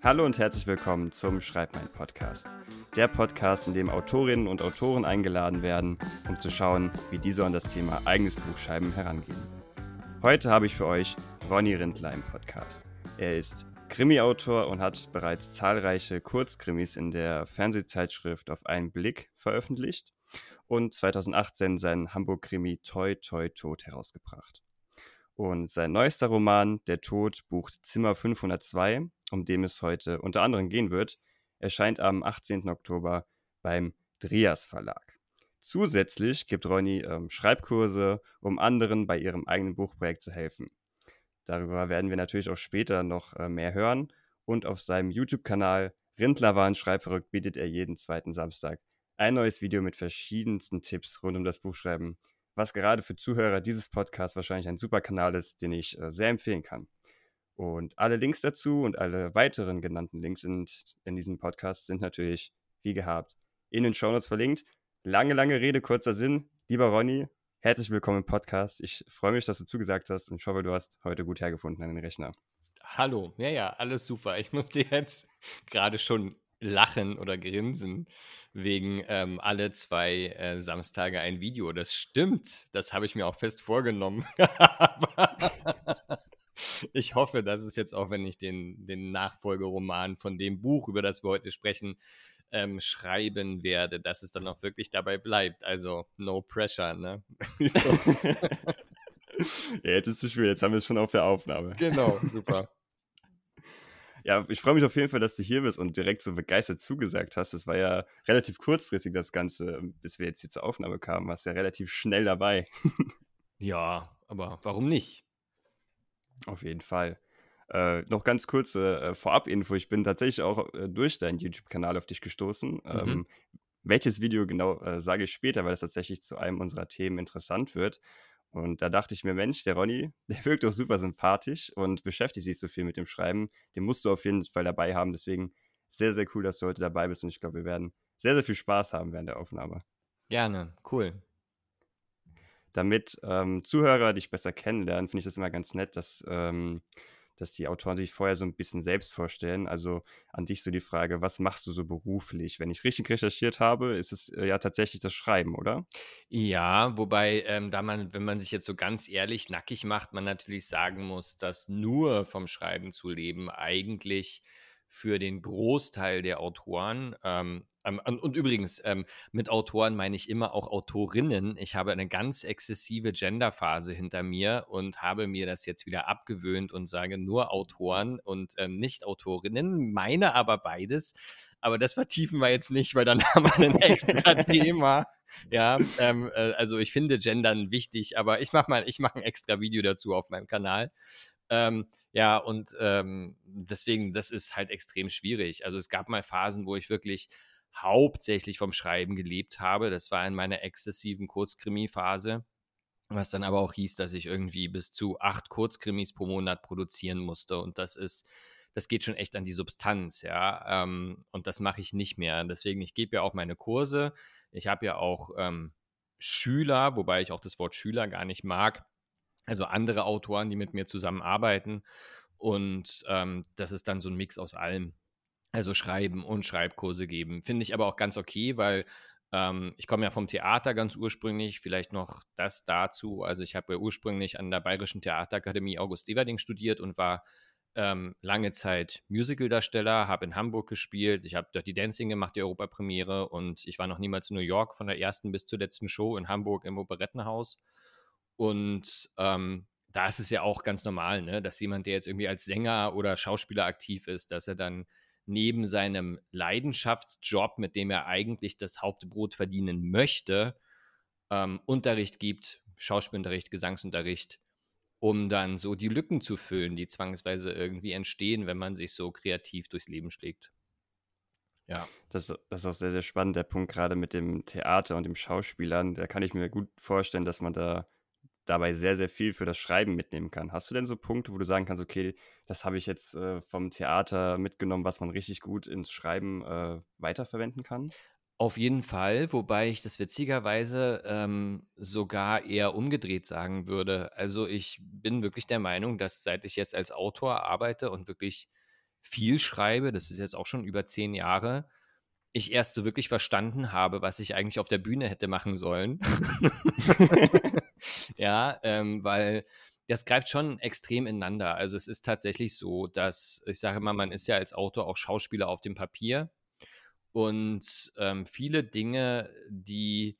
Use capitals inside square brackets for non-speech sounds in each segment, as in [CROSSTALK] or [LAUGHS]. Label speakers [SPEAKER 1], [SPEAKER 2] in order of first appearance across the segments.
[SPEAKER 1] Hallo und herzlich willkommen zum Schreib mein Podcast. Der Podcast, in dem Autorinnen und Autoren eingeladen werden, um zu schauen, wie diese an das Thema eigenes Buchschreiben herangehen. Heute habe ich für euch Ronny Rindler im Podcast. Er ist Krimi-Autor und hat bereits zahlreiche Kurzkrimis in der Fernsehzeitschrift Auf einen Blick veröffentlicht und 2018 seinen Hamburg-Krimi Toi Toi Tod herausgebracht. Und sein neuester Roman, Der Tod, bucht Zimmer 502, um dem es heute unter anderem gehen wird, erscheint am 18. Oktober beim Drias Verlag. Zusätzlich gibt Ronny ähm, Schreibkurse, um anderen bei ihrem eigenen Buchprojekt zu helfen. Darüber werden wir natürlich auch später noch äh, mehr hören. Und auf seinem YouTube-Kanal Rindlerwahn Schreibverrückt bietet er jeden zweiten Samstag ein neues Video mit verschiedensten Tipps rund um das Buchschreiben was gerade für Zuhörer dieses Podcasts wahrscheinlich ein super Kanal ist, den ich äh, sehr empfehlen kann. Und alle Links dazu und alle weiteren genannten Links in, in diesem Podcast sind natürlich, wie gehabt, in den Shownotes verlinkt. Lange, lange Rede, kurzer Sinn. Lieber Ronny, herzlich willkommen im Podcast. Ich freue mich, dass du zugesagt hast und ich hoffe, du hast heute gut hergefunden an den Rechner.
[SPEAKER 2] Hallo, ja, ja, alles super. Ich musste jetzt [LAUGHS] gerade schon lachen oder grinsen, wegen ähm, alle zwei äh, Samstage ein Video. Das stimmt, das habe ich mir auch fest vorgenommen. [LAUGHS] ich hoffe, dass es jetzt auch, wenn ich den, den Nachfolgeroman von dem Buch, über das wir heute sprechen, ähm, schreiben werde, dass es dann auch wirklich dabei bleibt. Also no pressure, ne? [LAUGHS] [LAUGHS]
[SPEAKER 1] ja, jetzt ist es schwierig, jetzt haben wir es schon auf der Aufnahme.
[SPEAKER 2] Genau, [LAUGHS] super.
[SPEAKER 1] Ja, ich freue mich auf jeden Fall, dass du hier bist und direkt so begeistert zugesagt hast. Es war ja relativ kurzfristig das Ganze, bis wir jetzt hier zur Aufnahme kamen. Warst ja relativ schnell dabei.
[SPEAKER 2] ja, aber warum nicht?
[SPEAKER 1] Auf jeden Fall. Äh, noch ganz kurze äh, Vorab-Info. Ich bin tatsächlich auch äh, durch deinen YouTube-Kanal auf dich gestoßen. Mhm. Ähm, welches Video genau äh, sage ich später, weil es tatsächlich zu einem unserer Themen interessant wird. Und da dachte ich mir, Mensch, der Ronny, [LAUGHS] der wirkt doch super sympathisch und beschäftigt sich so viel mit dem Schreiben. Den musst du auf jeden Fall dabei haben. Deswegen sehr, sehr cool, dass du heute dabei bist. Und ich glaube, wir werden sehr, sehr viel Spaß haben während der Aufnahme.
[SPEAKER 2] Gerne, cool.
[SPEAKER 1] Damit ähm, Zuhörer dich besser kennenlernen, finde ich das immer ganz nett, dass ähm, dass die Autoren sich vorher so ein bisschen selbst vorstellen. Also an dich so die Frage, was machst du so beruflich? Wenn ich richtig recherchiert habe, ist es äh, ja tatsächlich das Schreiben, oder?
[SPEAKER 2] Ja, wobei, ähm, da man, wenn man sich jetzt so ganz ehrlich nackig macht, man natürlich sagen muss, dass nur vom Schreiben zu leben eigentlich für den Großteil der Autoren ähm, ähm, und übrigens, ähm, mit Autoren meine ich immer auch Autorinnen. Ich habe eine ganz exzessive Genderphase hinter mir und habe mir das jetzt wieder abgewöhnt und sage nur Autoren und ähm, nicht Autorinnen, meine aber beides. Aber das vertiefen wir jetzt nicht, weil dann [LAUGHS] haben wir ein extra [LAUGHS] Thema. Ja, ähm, äh, also ich finde Gendern wichtig, aber ich mache mal, ich mache ein extra Video dazu auf meinem Kanal. Ähm, ja, und ähm, deswegen, das ist halt extrem schwierig. Also es gab mal Phasen, wo ich wirklich hauptsächlich vom Schreiben gelebt habe. Das war in meiner exzessiven Kurzkrimi-Phase, was dann aber auch hieß, dass ich irgendwie bis zu acht Kurzkrimis pro Monat produzieren musste. Und das ist, das geht schon echt an die Substanz, ja. Ähm, und das mache ich nicht mehr. Deswegen, ich gebe ja auch meine Kurse. Ich habe ja auch ähm, Schüler, wobei ich auch das Wort Schüler gar nicht mag. Also andere Autoren, die mit mir zusammenarbeiten. Und ähm, das ist dann so ein Mix aus allem. Also schreiben und Schreibkurse geben. Finde ich aber auch ganz okay, weil ähm, ich komme ja vom Theater ganz ursprünglich. Vielleicht noch das dazu. Also ich habe ja ursprünglich an der Bayerischen Theaterakademie August Everding studiert und war ähm, lange Zeit Musicaldarsteller, habe in Hamburg gespielt. Ich habe Dirty Dancing gemacht, die Europapremiere. Und ich war noch niemals in New York von der ersten bis zur letzten Show in Hamburg im Operettenhaus. Und ähm, da ist es ja auch ganz normal, ne, dass jemand, der jetzt irgendwie als Sänger oder Schauspieler aktiv ist, dass er dann neben seinem Leidenschaftsjob, mit dem er eigentlich das Hauptbrot verdienen möchte, ähm, Unterricht gibt, Schauspielunterricht, Gesangsunterricht, um dann so die Lücken zu füllen, die zwangsweise irgendwie entstehen, wenn man sich so kreativ durchs Leben schlägt.
[SPEAKER 1] Ja. Das, das ist auch sehr, sehr spannend, der Punkt gerade mit dem Theater und dem Schauspielern. Da kann ich mir gut vorstellen, dass man da dabei sehr, sehr viel für das Schreiben mitnehmen kann. Hast du denn so Punkte, wo du sagen kannst, okay, das habe ich jetzt äh, vom Theater mitgenommen, was man richtig gut ins Schreiben äh, weiterverwenden kann?
[SPEAKER 2] Auf jeden Fall, wobei ich das witzigerweise ähm, sogar eher umgedreht sagen würde. Also ich bin wirklich der Meinung, dass seit ich jetzt als Autor arbeite und wirklich viel schreibe, das ist jetzt auch schon über zehn Jahre, ich erst so wirklich verstanden habe, was ich eigentlich auf der Bühne hätte machen sollen. [LAUGHS] ja, ähm, weil das greift schon extrem ineinander. Also es ist tatsächlich so, dass ich sage mal, man ist ja als Autor auch Schauspieler auf dem Papier und ähm, viele Dinge, die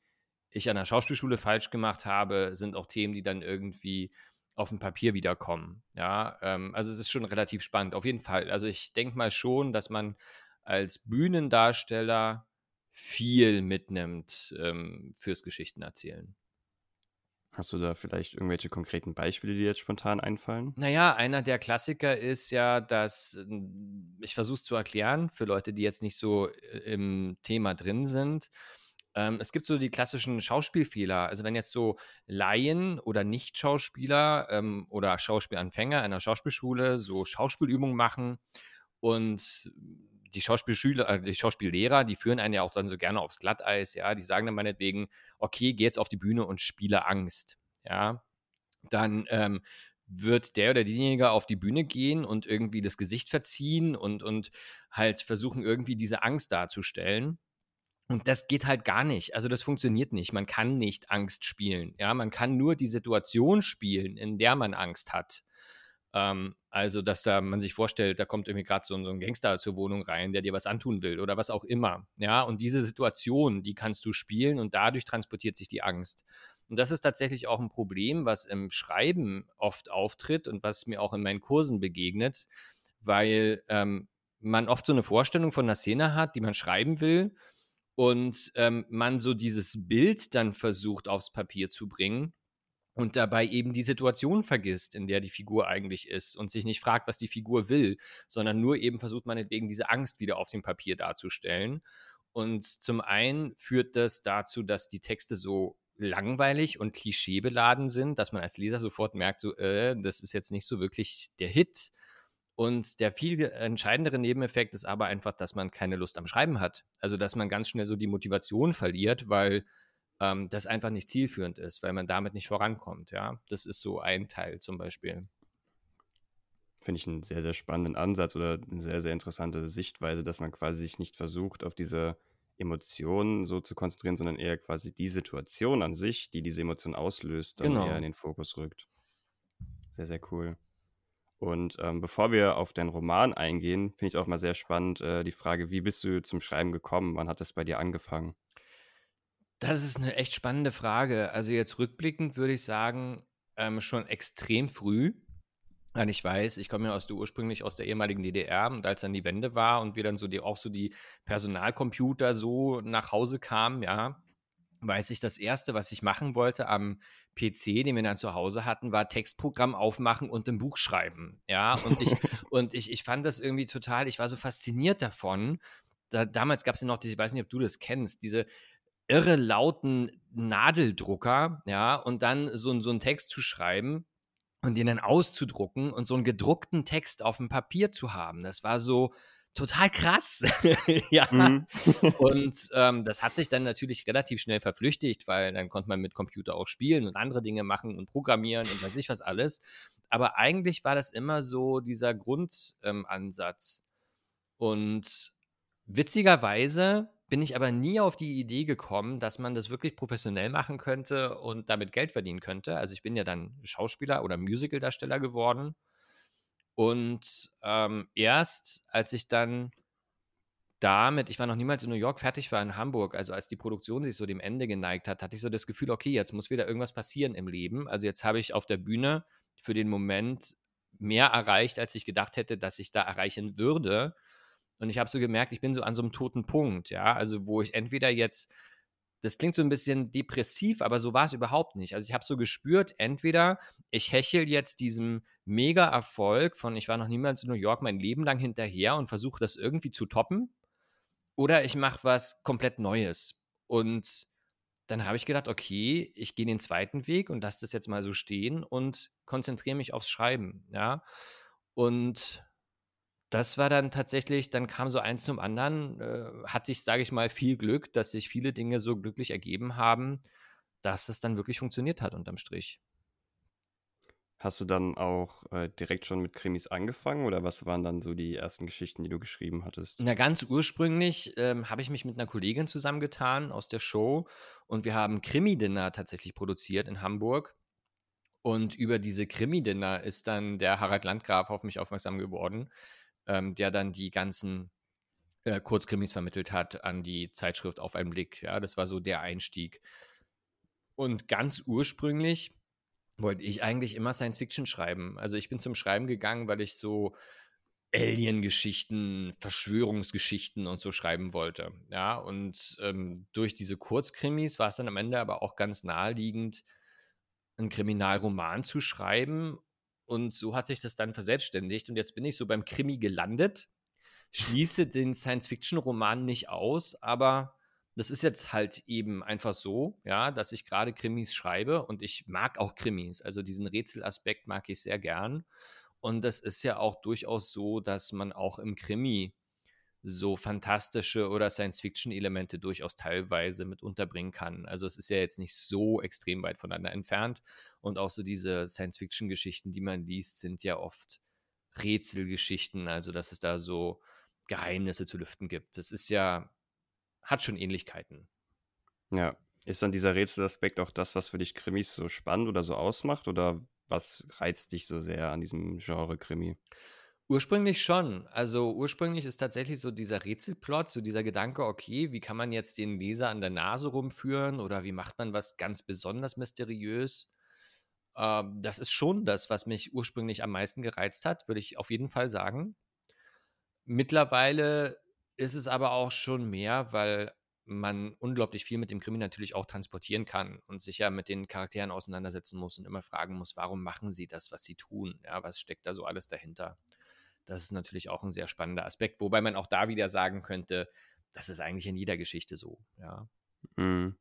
[SPEAKER 2] ich an der Schauspielschule falsch gemacht habe, sind auch Themen, die dann irgendwie auf dem Papier wiederkommen. Ja, ähm, also es ist schon relativ spannend. Auf jeden Fall. Also ich denke mal schon, dass man als Bühnendarsteller viel mitnimmt ähm, fürs Geschichtenerzählen.
[SPEAKER 1] Hast du da vielleicht irgendwelche konkreten Beispiele, die jetzt spontan einfallen?
[SPEAKER 2] Naja, einer der Klassiker ist ja, dass ich versuche es zu erklären für Leute, die jetzt nicht so äh, im Thema drin sind. Ähm, es gibt so die klassischen Schauspielfehler. Also wenn jetzt so Laien oder Nicht-Schauspieler ähm, oder Schauspielanfänger in der Schauspielschule so Schauspielübungen machen und die Schauspielschüler, äh, die Schauspiellehrer, die führen einen ja auch dann so gerne aufs Glatteis, ja, die sagen dann meinetwegen, okay, geh jetzt auf die Bühne und spiele Angst, ja, dann ähm, wird der oder diejenige auf die Bühne gehen und irgendwie das Gesicht verziehen und, und halt versuchen, irgendwie diese Angst darzustellen. Und das geht halt gar nicht. Also das funktioniert nicht. Man kann nicht Angst spielen. Ja, man kann nur die Situation spielen, in der man Angst hat. Ähm, also, dass da man sich vorstellt, da kommt irgendwie gerade so, so, ein Gangster zur Wohnung rein, der dir was antun will oder was auch immer. Ja, und diese Situation, die kannst du spielen und dadurch transportiert sich die Angst. Und das ist tatsächlich auch ein Problem, was im Schreiben oft auftritt und was mir auch in meinen Kursen begegnet, weil ähm, man oft so eine Vorstellung von einer Szene hat, die man schreiben will und ähm, man so dieses Bild dann versucht aufs Papier zu bringen und dabei eben die Situation vergisst, in der die Figur eigentlich ist und sich nicht fragt, was die Figur will, sondern nur eben versucht meinetwegen diese Angst wieder auf dem Papier darzustellen. Und zum einen führt das dazu, dass die Texte so langweilig und klischeebeladen sind, dass man als Leser sofort merkt, so, äh, das ist jetzt nicht so wirklich der Hit. Und der viel entscheidendere Nebeneffekt ist aber einfach, dass man keine Lust am Schreiben hat. Also, dass man ganz schnell so die Motivation verliert, weil ähm, das einfach nicht zielführend ist, weil man damit nicht vorankommt. Ja, das ist so ein Teil zum Beispiel.
[SPEAKER 1] Finde ich einen sehr, sehr spannenden Ansatz oder eine sehr, sehr interessante Sichtweise, dass man quasi sich nicht versucht, auf diese Emotionen so zu konzentrieren, sondern eher quasi die Situation an sich, die diese Emotion auslöst, dann genau. eher in den Fokus rückt. Sehr, sehr cool. Und ähm, bevor wir auf deinen Roman eingehen, finde ich auch mal sehr spannend äh, die Frage, wie bist du zum Schreiben gekommen? Wann hat das bei dir angefangen?
[SPEAKER 2] Das ist eine echt spannende Frage. Also jetzt rückblickend würde ich sagen, ähm, schon extrem früh. Weil ich weiß, ich komme ja aus der ursprünglich aus der ehemaligen DDR und als dann die Wende war und wir dann so die auch so die Personalcomputer so nach Hause kamen, ja, weiß ich, das erste, was ich machen wollte am PC, den wir dann zu Hause hatten, war Textprogramm aufmachen und ein Buch schreiben. Ja, und ich, [LAUGHS] und ich, ich fand das irgendwie total, ich war so fasziniert davon. Da, damals gab es ja noch, ich weiß nicht, ob du das kennst, diese irre lauten Nadeldrucker, ja, und dann so, so einen Text zu schreiben und den dann auszudrucken und so einen gedruckten Text auf dem Papier zu haben. Das war so total krass. [LAUGHS] ja. Mhm. und ähm, das hat sich dann natürlich relativ schnell verflüchtigt, weil dann konnte man mit Computer auch spielen und andere Dinge machen und programmieren und weiß ich was alles. Aber eigentlich war das immer so dieser Grundansatz. Ähm, und witzigerweise bin ich aber nie auf die Idee gekommen, dass man das wirklich professionell machen könnte und damit Geld verdienen könnte. Also ich bin ja dann Schauspieler oder Musicaldarsteller geworden. Und ähm, erst als ich dann damit, ich war noch niemals in New York, fertig war in Hamburg, also als die Produktion sich so dem Ende geneigt hat, hatte ich so das Gefühl, okay, jetzt muss wieder irgendwas passieren im Leben. Also jetzt habe ich auf der Bühne für den Moment mehr erreicht, als ich gedacht hätte, dass ich da erreichen würde. Und ich habe so gemerkt, ich bin so an so einem toten Punkt, ja, also wo ich entweder jetzt, das klingt so ein bisschen depressiv, aber so war es überhaupt nicht. Also ich habe so gespürt, entweder ich hechel jetzt diesem Mega-Erfolg von ich war noch niemals in New York mein Leben lang hinterher und versuche das irgendwie zu toppen, oder ich mache was komplett Neues. Und dann habe ich gedacht, okay, ich gehe den zweiten Weg und lasse das jetzt mal so stehen und konzentriere mich aufs Schreiben, ja. Und das war dann tatsächlich, dann kam so eins zum anderen, äh, hatte ich, sage ich mal, viel Glück, dass sich viele Dinge so glücklich ergeben haben, dass es dann wirklich funktioniert hat unterm Strich.
[SPEAKER 1] Hast du dann auch äh, direkt schon mit Krimis angefangen oder was waren dann so die ersten Geschichten, die du geschrieben hattest?
[SPEAKER 2] Na, ganz ursprünglich ähm, habe ich mich mit einer Kollegin zusammengetan aus der Show und wir haben Krimi-Dinner tatsächlich produziert in Hamburg. Und über diese Krimi-Dinner ist dann der Harald Landgraf auf mich aufmerksam geworden, ähm, der dann die ganzen äh, Kurzkrimis vermittelt hat an die Zeitschrift Auf einen Blick. Ja, das war so der Einstieg. Und ganz ursprünglich wollte ich eigentlich immer Science Fiction schreiben. Also ich bin zum Schreiben gegangen, weil ich so Alien-Geschichten, Verschwörungsgeschichten und so schreiben wollte. Ja, und ähm, durch diese Kurzkrimis war es dann am Ende aber auch ganz naheliegend, einen Kriminalroman zu schreiben. Und so hat sich das dann verselbstständigt. Und jetzt bin ich so beim Krimi gelandet, schließe den Science-Fiction-Roman nicht aus, aber das ist jetzt halt eben einfach so, ja, dass ich gerade Krimis schreibe und ich mag auch Krimis. Also diesen Rätselaspekt mag ich sehr gern. Und das ist ja auch durchaus so, dass man auch im Krimi so fantastische oder Science-Fiction-Elemente durchaus teilweise mit unterbringen kann. Also es ist ja jetzt nicht so extrem weit voneinander entfernt. Und auch so diese Science-Fiction-Geschichten, die man liest, sind ja oft Rätselgeschichten, also dass es da so Geheimnisse zu lüften gibt. Das ist ja hat schon Ähnlichkeiten.
[SPEAKER 1] Ja. Ist dann dieser Rätselaspekt auch das, was für dich Krimis so spannend oder so ausmacht? Oder was reizt dich so sehr an diesem Genre Krimi?
[SPEAKER 2] Ursprünglich schon. Also ursprünglich ist tatsächlich so dieser Rätselplot, so dieser Gedanke, okay, wie kann man jetzt den Leser an der Nase rumführen oder wie macht man was ganz besonders mysteriös? Ähm, das ist schon das, was mich ursprünglich am meisten gereizt hat, würde ich auf jeden Fall sagen. Mittlerweile ist es aber auch schon mehr, weil man unglaublich viel mit dem Krimi natürlich auch transportieren kann und sich ja mit den Charakteren auseinandersetzen muss und immer fragen muss, warum machen sie das, was sie tun? Ja, was steckt da so alles dahinter? Das ist natürlich auch ein sehr spannender Aspekt, wobei man auch da wieder sagen könnte, das ist eigentlich in jeder Geschichte so, ja.
[SPEAKER 1] Mhm.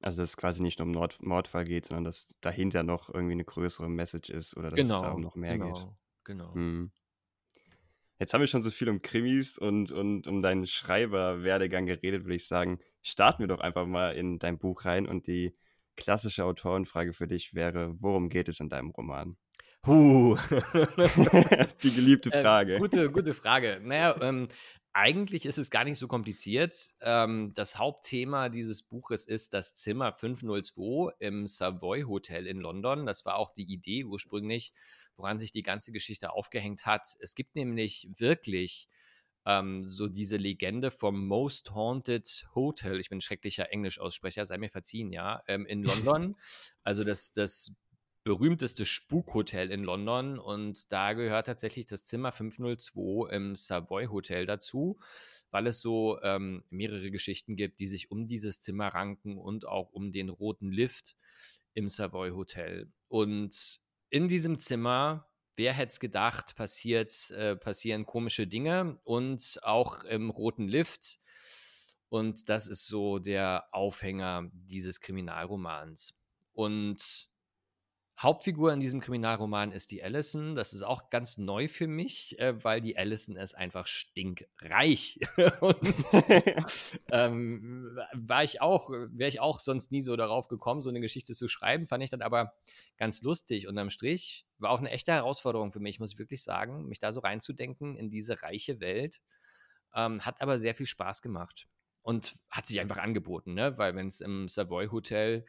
[SPEAKER 1] Also, dass es quasi nicht nur um Nord Mordfall geht, sondern dass dahinter noch irgendwie eine größere Message ist oder dass genau, es darum noch mehr
[SPEAKER 2] genau,
[SPEAKER 1] geht.
[SPEAKER 2] Genau. Mhm.
[SPEAKER 1] Jetzt haben wir schon so viel um Krimis und, und um deinen Schreiberwerdegang geredet, würde ich sagen. Starten wir doch einfach mal in dein Buch rein und die klassische Autorenfrage für dich wäre: Worum geht es in deinem Roman?
[SPEAKER 2] Huh. [LAUGHS]
[SPEAKER 1] die geliebte äh, Frage.
[SPEAKER 2] Äh, gute, gute Frage. Naja, ähm, eigentlich ist es gar nicht so kompliziert. Ähm, das Hauptthema dieses Buches ist das Zimmer 502 im Savoy Hotel in London. Das war auch die Idee ursprünglich woran sich die ganze Geschichte aufgehängt hat. Es gibt nämlich wirklich ähm, so diese Legende vom Most Haunted Hotel. Ich bin ein schrecklicher Englischaussprecher, sei mir verziehen, ja, ähm, in [LAUGHS] London. also das, das berühmteste Spukhotel in London und da gehört tatsächlich das Zimmer 502 im Savoy Hotel dazu, weil es so ähm, mehrere Geschichten gibt, die sich um dieses Zimmer ranken und auch um den roten Lift im Savoy Hotel. Und in diesem Zimmer, wer hätte es gedacht, passiert, äh, passieren komische Dinge und auch im roten Lift. Und das ist so der Aufhänger dieses Kriminalromans. Und Hauptfigur in diesem Kriminalroman ist die Allison. Das ist auch ganz neu für mich, äh, weil die Allison ist einfach stinkreich. [LAUGHS] Und ähm, ich auch, wäre ich auch sonst nie so darauf gekommen, so eine Geschichte zu schreiben. Fand ich dann aber ganz lustig. Unterm Strich war auch eine echte Herausforderung für mich, muss ich wirklich sagen, mich da so reinzudenken in diese reiche Welt. Ähm, hat aber sehr viel Spaß gemacht und hat sich einfach angeboten, ne? weil wenn es im Savoy Hotel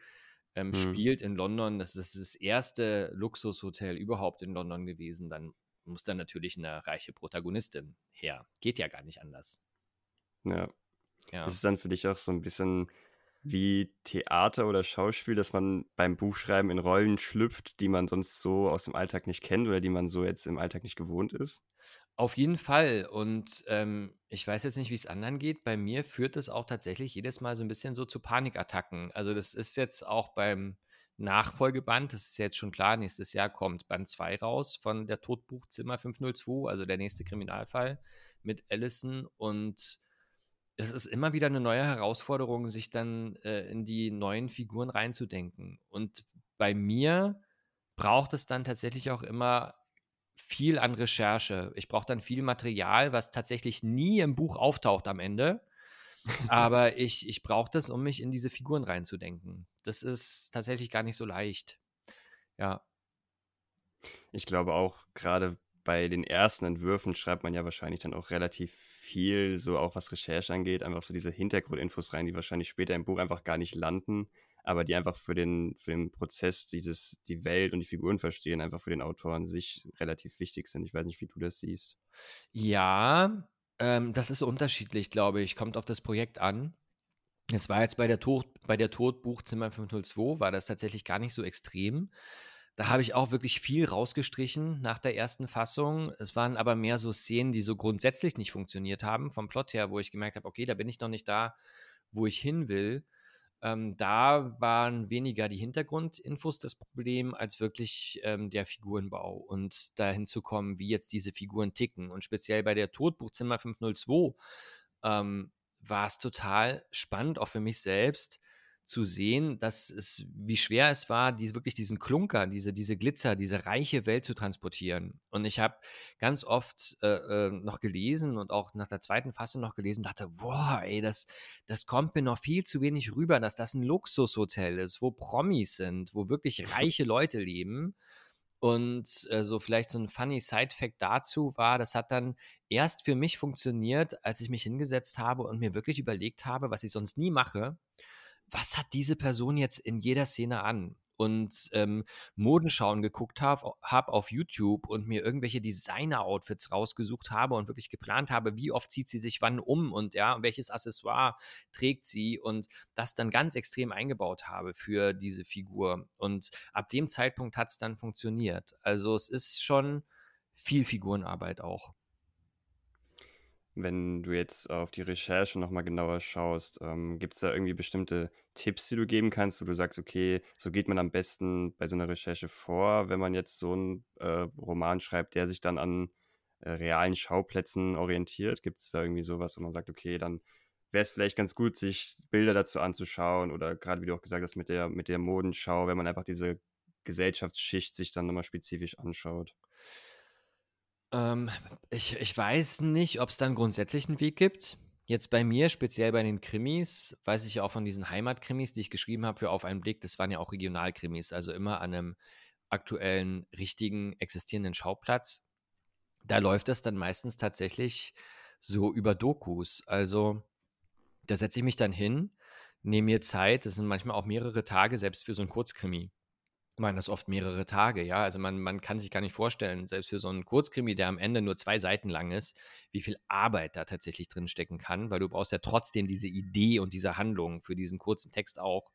[SPEAKER 2] ähm, mhm. spielt in London. Das ist das erste Luxushotel überhaupt in London gewesen. Dann muss da natürlich eine reiche Protagonistin her. Geht ja gar nicht anders.
[SPEAKER 1] Ja. ja. Das ist dann für dich auch so ein bisschen wie Theater oder Schauspiel, dass man beim Buchschreiben in Rollen schlüpft, die man sonst so aus dem Alltag nicht kennt oder die man so jetzt im Alltag nicht gewohnt ist?
[SPEAKER 2] Auf jeden Fall. Und ähm, ich weiß jetzt nicht, wie es anderen geht. Bei mir führt es auch tatsächlich jedes Mal so ein bisschen so zu Panikattacken. Also das ist jetzt auch beim Nachfolgeband, das ist jetzt schon klar, nächstes Jahr kommt Band 2 raus von der Todbuchzimmer 502, also der nächste Kriminalfall mit Allison. Und es ist immer wieder eine neue Herausforderung, sich dann äh, in die neuen Figuren reinzudenken. Und bei mir braucht es dann tatsächlich auch immer viel an Recherche. Ich brauche dann viel Material, was tatsächlich nie im Buch auftaucht am Ende. [LAUGHS] Aber ich, ich brauche das, um mich in diese Figuren reinzudenken. Das ist tatsächlich gar nicht so leicht. Ja.
[SPEAKER 1] Ich glaube auch, gerade bei den ersten Entwürfen schreibt man ja wahrscheinlich dann auch relativ viel, so auch was Recherche angeht, einfach so diese Hintergrundinfos rein, die wahrscheinlich später im Buch einfach gar nicht landen, aber die einfach für den, für den Prozess, dieses, die Welt und die Figuren verstehen, einfach für den Autor an sich relativ wichtig sind. Ich weiß nicht, wie du das siehst.
[SPEAKER 2] Ja, ähm, das ist unterschiedlich, glaube ich. Kommt auf das Projekt an. Es war jetzt bei der Tod, bei der Todbuch Zimmer 502 war das tatsächlich gar nicht so extrem. Da habe ich auch wirklich viel rausgestrichen nach der ersten Fassung. Es waren aber mehr so Szenen, die so grundsätzlich nicht funktioniert haben, vom Plot her, wo ich gemerkt habe, okay, da bin ich noch nicht da, wo ich hin will. Ähm, da waren weniger die Hintergrundinfos das Problem, als wirklich ähm, der Figurenbau und dahin zu kommen, wie jetzt diese Figuren ticken. Und speziell bei der Todbuchzimmer 502 ähm, war es total spannend, auch für mich selbst, zu sehen, dass es, wie schwer es war, diese, wirklich diesen Klunker, diese, diese Glitzer, diese reiche Welt zu transportieren. Und ich habe ganz oft äh, äh, noch gelesen und auch nach der zweiten Fassung noch gelesen, dachte, boah, ey, das, das kommt mir noch viel zu wenig rüber, dass das ein Luxushotel ist, wo Promis sind, wo wirklich [LAUGHS] reiche Leute leben. Und äh, so vielleicht so ein funny Side-Fact dazu war, das hat dann erst für mich funktioniert, als ich mich hingesetzt habe und mir wirklich überlegt habe, was ich sonst nie mache was hat diese Person jetzt in jeder Szene an? Und ähm, Modenschauen geguckt habe hab auf YouTube und mir irgendwelche Designer-Outfits rausgesucht habe und wirklich geplant habe, wie oft zieht sie sich wann um und ja, welches Accessoire trägt sie und das dann ganz extrem eingebaut habe für diese Figur. Und ab dem Zeitpunkt hat es dann funktioniert. Also es ist schon viel Figurenarbeit auch.
[SPEAKER 1] Wenn du jetzt auf die Recherche nochmal genauer schaust, ähm, gibt es da irgendwie bestimmte Tipps, die du geben kannst, wo du sagst, okay, so geht man am besten bei so einer Recherche vor, wenn man jetzt so einen äh, Roman schreibt, der sich dann an äh, realen Schauplätzen orientiert? Gibt es da irgendwie sowas, wo man sagt, okay, dann wäre es vielleicht ganz gut, sich Bilder dazu anzuschauen oder gerade wie du auch gesagt hast, mit der, mit der Modenschau, wenn man einfach diese Gesellschaftsschicht sich dann nochmal spezifisch anschaut?
[SPEAKER 2] Ähm, ich, ich weiß nicht, ob es dann grundsätzlich einen Weg gibt. Jetzt bei mir, speziell bei den Krimis, weiß ich ja auch von diesen Heimatkrimis, die ich geschrieben habe für Auf einen Blick, das waren ja auch Regionalkrimis, also immer an einem aktuellen, richtigen, existierenden Schauplatz. Da läuft das dann meistens tatsächlich so über Dokus. Also da setze ich mich dann hin, nehme mir Zeit, das sind manchmal auch mehrere Tage, selbst für so ein Kurzkrimi meine das oft mehrere Tage, ja. Also man, man kann sich gar nicht vorstellen, selbst für so einen Kurzkrimi, der am Ende nur zwei Seiten lang ist, wie viel Arbeit da tatsächlich drin stecken kann, weil du brauchst ja trotzdem diese Idee und diese Handlung für diesen kurzen Text auch.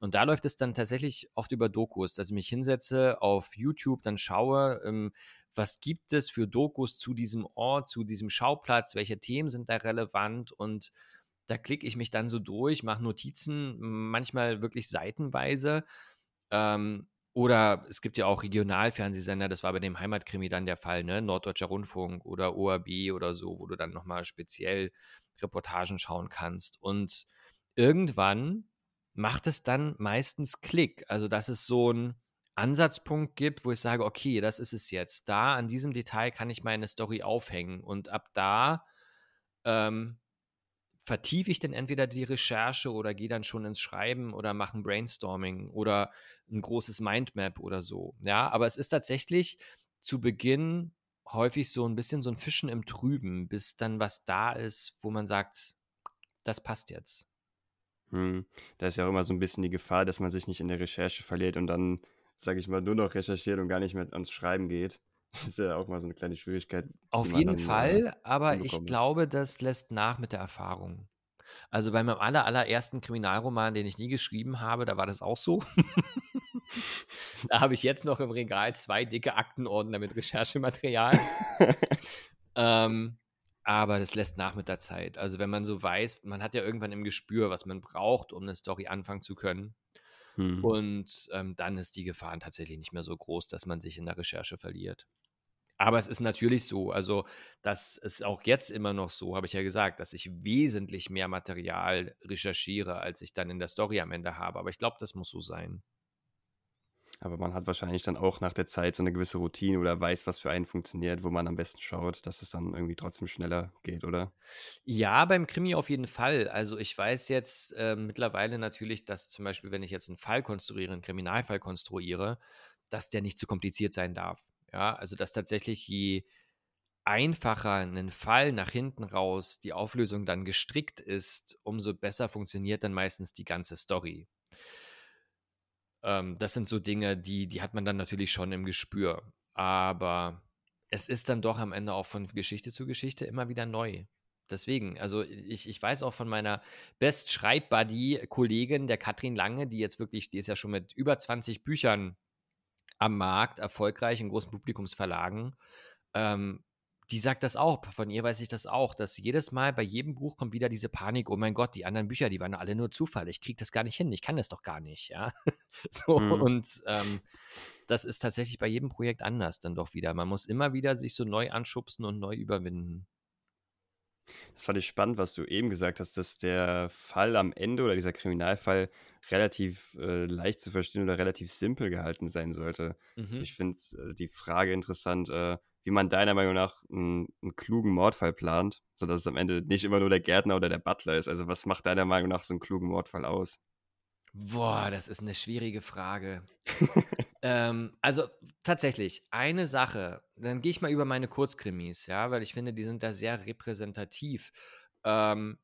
[SPEAKER 2] Und da läuft es dann tatsächlich oft über Dokus, dass ich mich hinsetze auf YouTube, dann schaue, ähm, was gibt es für Dokus zu diesem Ort, zu diesem Schauplatz, welche Themen sind da relevant und da klicke ich mich dann so durch, mache Notizen, manchmal wirklich seitenweise ähm, oder es gibt ja auch Regionalfernsehsender, das war bei dem Heimatkrimi dann der Fall, ne? Norddeutscher Rundfunk oder ORB oder so, wo du dann nochmal speziell Reportagen schauen kannst. Und irgendwann macht es dann meistens Klick. Also, dass es so einen Ansatzpunkt gibt, wo ich sage, okay, das ist es jetzt. Da an diesem Detail kann ich meine Story aufhängen. Und ab da ähm, vertiefe ich denn entweder die Recherche oder gehe dann schon ins Schreiben oder mache ein Brainstorming oder ein großes Mindmap oder so. Ja, aber es ist tatsächlich zu Beginn häufig so ein bisschen so ein Fischen im Trüben, bis dann was da ist, wo man sagt, das passt jetzt.
[SPEAKER 1] Hm. Da ist ja auch immer so ein bisschen die Gefahr, dass man sich nicht in der Recherche verliert und dann, sage ich mal, nur noch recherchiert und gar nicht mehr ans Schreiben geht. Das [LAUGHS] ist ja auch mal so eine kleine Schwierigkeit.
[SPEAKER 2] Auf jeden Fall, aber ich glaube, das lässt nach mit der Erfahrung. Also bei meinem aller, allerersten Kriminalroman, den ich nie geschrieben habe, da war das auch so. [LAUGHS] da habe ich jetzt noch im Regal zwei dicke Aktenordner mit Recherchematerial. [LAUGHS] ähm, aber das lässt nach mit der Zeit. Also wenn man so weiß, man hat ja irgendwann im Gespür, was man braucht, um eine Story anfangen zu können. Hm. Und ähm, dann ist die Gefahr tatsächlich nicht mehr so groß, dass man sich in der Recherche verliert. Aber es ist natürlich so, also das ist auch jetzt immer noch so, habe ich ja gesagt, dass ich wesentlich mehr Material recherchiere, als ich dann in der Story am Ende habe. Aber ich glaube, das muss so sein.
[SPEAKER 1] Aber man hat wahrscheinlich dann auch nach der Zeit so eine gewisse Routine oder weiß, was für einen funktioniert, wo man am besten schaut, dass es dann irgendwie trotzdem schneller geht, oder?
[SPEAKER 2] Ja, beim Krimi auf jeden Fall. Also ich weiß jetzt äh, mittlerweile natürlich, dass zum Beispiel, wenn ich jetzt einen Fall konstruiere, einen Kriminalfall konstruiere, dass der nicht zu kompliziert sein darf. Ja, also dass tatsächlich je einfacher ein Fall nach hinten raus die Auflösung dann gestrickt ist, umso besser funktioniert dann meistens die ganze Story. Ähm, das sind so Dinge, die, die hat man dann natürlich schon im Gespür. Aber es ist dann doch am Ende auch von Geschichte zu Geschichte immer wieder neu. Deswegen, also ich, ich weiß auch von meiner Best-Schreibbuddy-Kollegin, der Katrin Lange, die jetzt wirklich, die ist ja schon mit über 20 Büchern am Markt, erfolgreich in großen Publikumsverlagen. Ähm, die sagt das auch, von ihr weiß ich das auch, dass jedes Mal bei jedem Buch kommt wieder diese Panik, oh mein Gott, die anderen Bücher, die waren alle nur Zufall, ich kriege das gar nicht hin, ich kann das doch gar nicht, ja. [LAUGHS] so, mhm. und ähm, das ist tatsächlich bei jedem Projekt anders dann doch wieder. Man muss immer wieder sich so neu anschubsen und neu überwinden.
[SPEAKER 1] Das fand ich spannend, was du eben gesagt hast, dass der Fall am Ende oder dieser Kriminalfall relativ äh, leicht zu verstehen oder relativ simpel gehalten sein sollte. Mhm. Ich finde äh, die Frage interessant, äh, wie man deiner Meinung nach einen, einen, klugen Mordfall plant, sodass es am Ende nicht immer nur der Gärtner oder der Butler ist. Also was macht deiner Meinung nach so einen klugen Mordfall aus?
[SPEAKER 2] Boah, das ist eine schwierige Frage. [LAUGHS] ähm, also tatsächlich, eine Sache, dann gehe ich mal über meine Kurzkrimis, ja, weil ich finde, die sind da sehr repräsentativ. Ähm,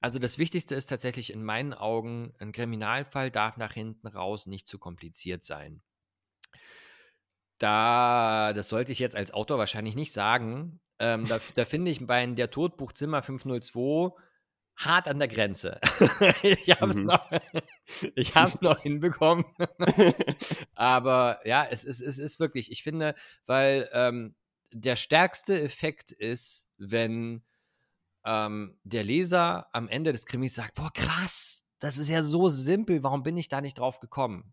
[SPEAKER 2] also das Wichtigste ist tatsächlich in meinen Augen, ein Kriminalfall darf nach hinten raus nicht zu kompliziert sein. Da, das sollte ich jetzt als Autor wahrscheinlich nicht sagen. Ähm, da, da finde ich bei der Todbuch Zimmer 502 hart an der Grenze. [LAUGHS] ich habe es mhm. noch, [LAUGHS] noch hinbekommen. [LAUGHS] Aber ja, es ist, es ist wirklich, ich finde, weil ähm, der stärkste Effekt ist, wenn ähm, der Leser am Ende des Krimis sagt, boah, krass, das ist ja so simpel, warum bin ich da nicht drauf gekommen?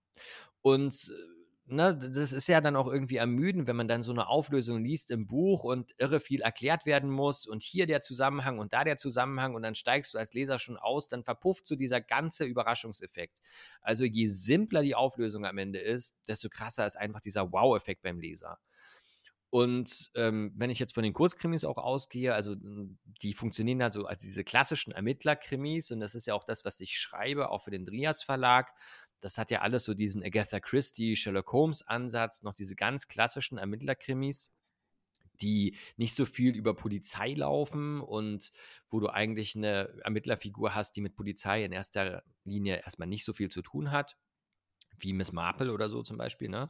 [SPEAKER 2] Und äh, ne, das ist ja dann auch irgendwie ermüdend, wenn man dann so eine Auflösung liest im Buch und irre viel erklärt werden muss und hier der Zusammenhang und da der Zusammenhang und dann steigst du als Leser schon aus, dann verpufft so dieser ganze Überraschungseffekt. Also je simpler die Auflösung am Ende ist, desto krasser ist einfach dieser Wow-Effekt beim Leser. Und ähm, wenn ich jetzt von den Kurzkrimis auch ausgehe, also die funktionieren also als diese klassischen Ermittlerkrimis und das ist ja auch das, was ich schreibe, auch für den Drias Verlag das hat ja alles so diesen Agatha Christie, Sherlock Holmes Ansatz, noch diese ganz klassischen Ermittlerkrimis, die nicht so viel über Polizei laufen und wo du eigentlich eine Ermittlerfigur hast, die mit Polizei in erster Linie erstmal nicht so viel zu tun hat, wie Miss Marple oder so zum Beispiel, ne?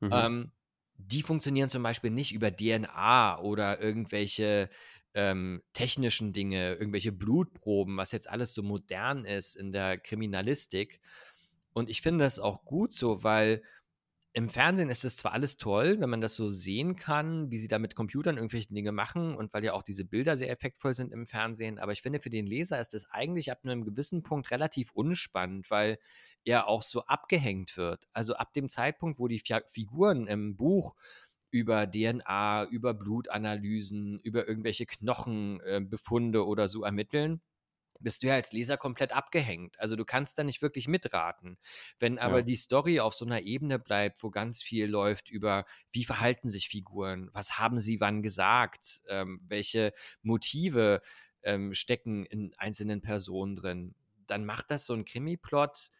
[SPEAKER 2] Mhm. Ähm, die funktionieren zum Beispiel nicht über DNA oder irgendwelche ähm, technischen Dinge, irgendwelche Blutproben, was jetzt alles so modern ist in der Kriminalistik, und ich finde das auch gut so, weil im Fernsehen ist es zwar alles toll, wenn man das so sehen kann, wie sie da mit Computern irgendwelche Dinge machen und weil ja auch diese Bilder sehr effektvoll sind im Fernsehen, aber ich finde, für den Leser ist es eigentlich ab einem gewissen Punkt relativ unspannend, weil er auch so abgehängt wird. Also ab dem Zeitpunkt, wo die Figuren im Buch über DNA, über Blutanalysen, über irgendwelche Knochenbefunde äh, oder so ermitteln, bist du ja als Leser komplett abgehängt. Also du kannst da nicht wirklich mitraten. Wenn aber ja. die Story auf so einer Ebene bleibt, wo ganz viel läuft über, wie verhalten sich Figuren, was haben sie wann gesagt, ähm, welche Motive ähm, stecken in einzelnen Personen drin, dann macht das so ein Krimi-Plot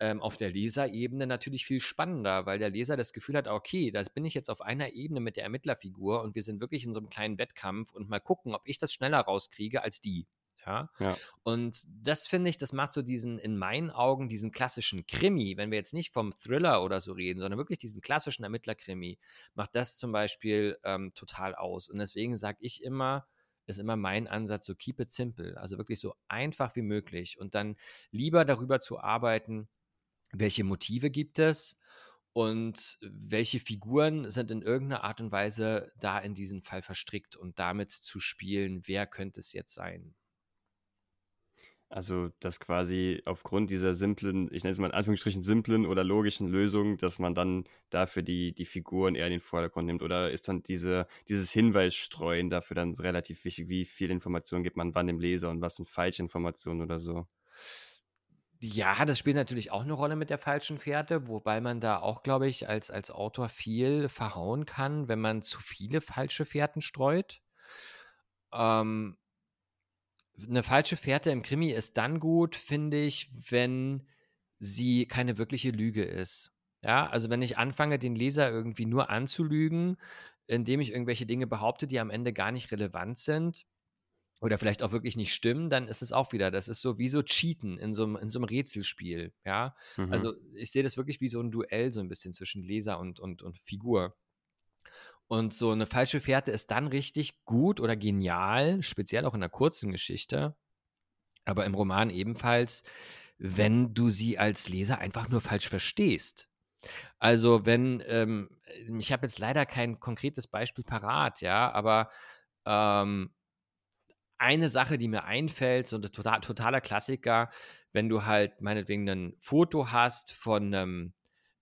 [SPEAKER 2] ähm, auf der Leserebene natürlich viel spannender, weil der Leser das Gefühl hat, okay, da bin ich jetzt auf einer Ebene mit der Ermittlerfigur und wir sind wirklich in so einem kleinen Wettkampf und mal gucken, ob ich das schneller rauskriege als die. Ja? ja. Und das finde ich, das macht so diesen, in meinen Augen, diesen klassischen Krimi, wenn wir jetzt nicht vom Thriller oder so reden, sondern wirklich diesen klassischen Ermittlerkrimi, macht das zum Beispiel ähm, total aus. Und deswegen sage ich immer, ist immer mein Ansatz, so keep it simple, also wirklich so einfach wie möglich und dann lieber darüber zu arbeiten, welche Motive gibt es und welche Figuren sind in irgendeiner Art und Weise da in diesen Fall verstrickt und damit zu spielen, wer könnte es jetzt sein.
[SPEAKER 1] Also, dass quasi aufgrund dieser simplen, ich nenne es mal in Anführungsstrichen simplen oder logischen Lösung, dass man dann dafür die, die Figuren eher in den Vordergrund nimmt? Oder ist dann diese, dieses Hinweisstreuen dafür dann relativ wichtig? Wie viel Informationen gibt man wann dem Leser und was sind falsche Informationen oder so?
[SPEAKER 2] Ja, das spielt natürlich auch eine Rolle mit der falschen Fährte, wobei man da auch, glaube ich, als, als Autor viel verhauen kann, wenn man zu viele falsche Fährten streut. Ähm, eine falsche Fährte im Krimi ist dann gut, finde ich, wenn sie keine wirkliche Lüge ist. Ja, also wenn ich anfange, den Leser irgendwie nur anzulügen, indem ich irgendwelche Dinge behaupte, die am Ende gar nicht relevant sind, oder vielleicht auch wirklich nicht stimmen, dann ist es auch wieder, das ist so wie so Cheaten in so einem, in so einem Rätselspiel, ja. Mhm. Also ich sehe das wirklich wie so ein Duell so ein bisschen zwischen Leser und, und, und Figur. Und so eine falsche Fährte ist dann richtig gut oder genial, speziell auch in einer kurzen Geschichte, aber im Roman ebenfalls, wenn du sie als Leser einfach nur falsch verstehst. Also wenn, ähm, ich habe jetzt leider kein konkretes Beispiel parat, ja, aber ähm, eine Sache, die mir einfällt, so ein total, totaler Klassiker, wenn du halt meinetwegen ein Foto hast von einem,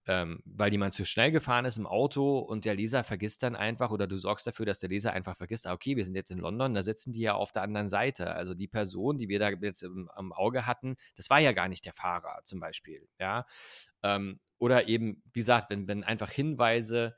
[SPEAKER 2] ähm, weil jemand zu schnell gefahren ist im Auto und der Leser vergisst dann einfach oder du sorgst dafür, dass der Leser einfach vergisst, ah, okay, wir sind jetzt in London, da sitzen die ja auf der anderen Seite. Also die Person, die wir da jetzt im, am Auge hatten, das war ja gar nicht der Fahrer zum Beispiel, ja. Ähm, oder eben, wie gesagt, wenn, wenn einfach Hinweise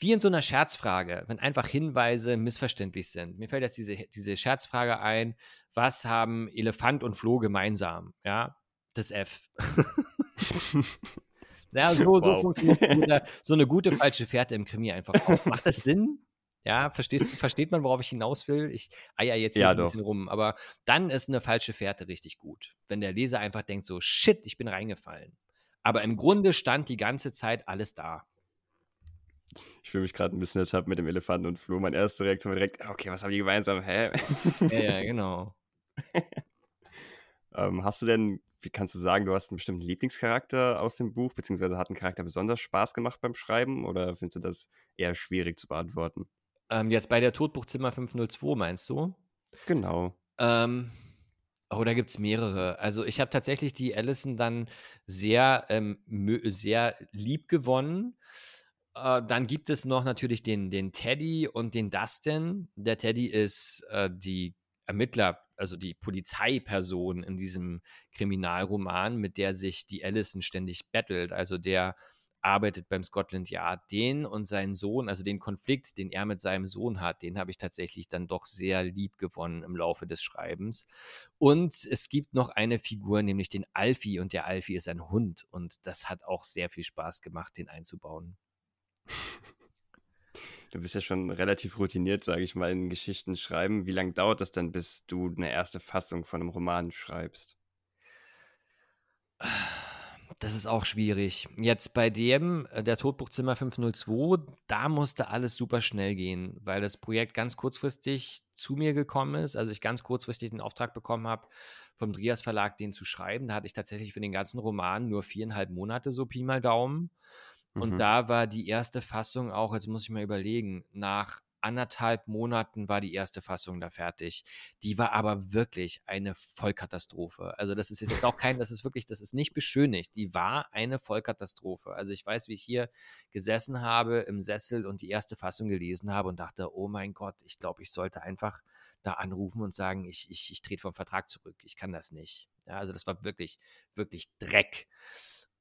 [SPEAKER 2] wie in so einer Scherzfrage, wenn einfach Hinweise missverständlich sind. Mir fällt jetzt diese, diese Scherzfrage ein, was haben Elefant und Floh gemeinsam? Ja, das F. [LAUGHS] ja, so, wow. so funktioniert [LAUGHS] so eine gute falsche Fährte im Krimi einfach auch. Macht das Sinn? Ja, verstehst, versteht man, worauf ich hinaus will? Ich eier jetzt hier ja, ein doch. bisschen rum, aber dann ist eine falsche Fährte richtig gut. Wenn der Leser einfach denkt so, shit, ich bin reingefallen. Aber im Grunde stand die ganze Zeit alles da.
[SPEAKER 1] Ich fühle mich gerade ein bisschen ertappt mit dem Elefanten und Flo. Meine erste Reaktion war direkt, okay, was haben die gemeinsam? Hä?
[SPEAKER 2] Ja, ja [LAUGHS] genau.
[SPEAKER 1] ähm, hast du denn, wie kannst du sagen, du hast einen bestimmten Lieblingscharakter aus dem Buch, beziehungsweise hat ein Charakter besonders Spaß gemacht beim Schreiben oder findest du das eher schwierig zu beantworten?
[SPEAKER 2] Ähm, jetzt bei der Todbuchzimmer 502 meinst du?
[SPEAKER 1] Genau.
[SPEAKER 2] Ähm, Oh, da gibt es mehrere. Also ich habe tatsächlich die Allison dann sehr, ähm, sehr lieb gewonnen. Äh, dann gibt es noch natürlich den, den Teddy und den Dustin. Der Teddy ist äh, die Ermittler, also die Polizeiperson in diesem Kriminalroman, mit der sich die Allison ständig bettelt. Also der arbeitet beim Scotland Yard. Den und seinen Sohn, also den Konflikt, den er mit seinem Sohn hat, den habe ich tatsächlich dann doch sehr lieb gewonnen im Laufe des Schreibens. Und es gibt noch eine Figur, nämlich den Alfie. Und der Alfie ist ein Hund. Und das hat auch sehr viel Spaß gemacht, den einzubauen. [LAUGHS]
[SPEAKER 1] Du bist ja schon relativ routiniert, sage ich mal, in Geschichten schreiben. Wie lange dauert das dann, bis du eine erste Fassung von einem Roman schreibst?
[SPEAKER 2] Das ist auch schwierig. Jetzt bei dem, äh, der Todbuchzimmer 502, da musste alles super schnell gehen, weil das Projekt ganz kurzfristig zu mir gekommen ist. Also ich ganz kurzfristig den Auftrag bekommen habe, vom Drias Verlag den zu schreiben. Da hatte ich tatsächlich für den ganzen Roman nur viereinhalb Monate, so Pi mal Daumen. Und mhm. da war die erste Fassung auch, jetzt muss ich mal überlegen, nach anderthalb Monaten war die erste Fassung da fertig. Die war aber wirklich eine Vollkatastrophe. Also das ist jetzt auch kein, das ist wirklich, das ist nicht beschönigt. Die war eine Vollkatastrophe. Also ich weiß, wie ich hier gesessen habe im Sessel und die erste Fassung gelesen habe und dachte, oh mein Gott, ich glaube, ich sollte einfach da anrufen und sagen, ich, ich, ich trete vom Vertrag zurück. Ich kann das nicht. Ja, also das war wirklich, wirklich Dreck.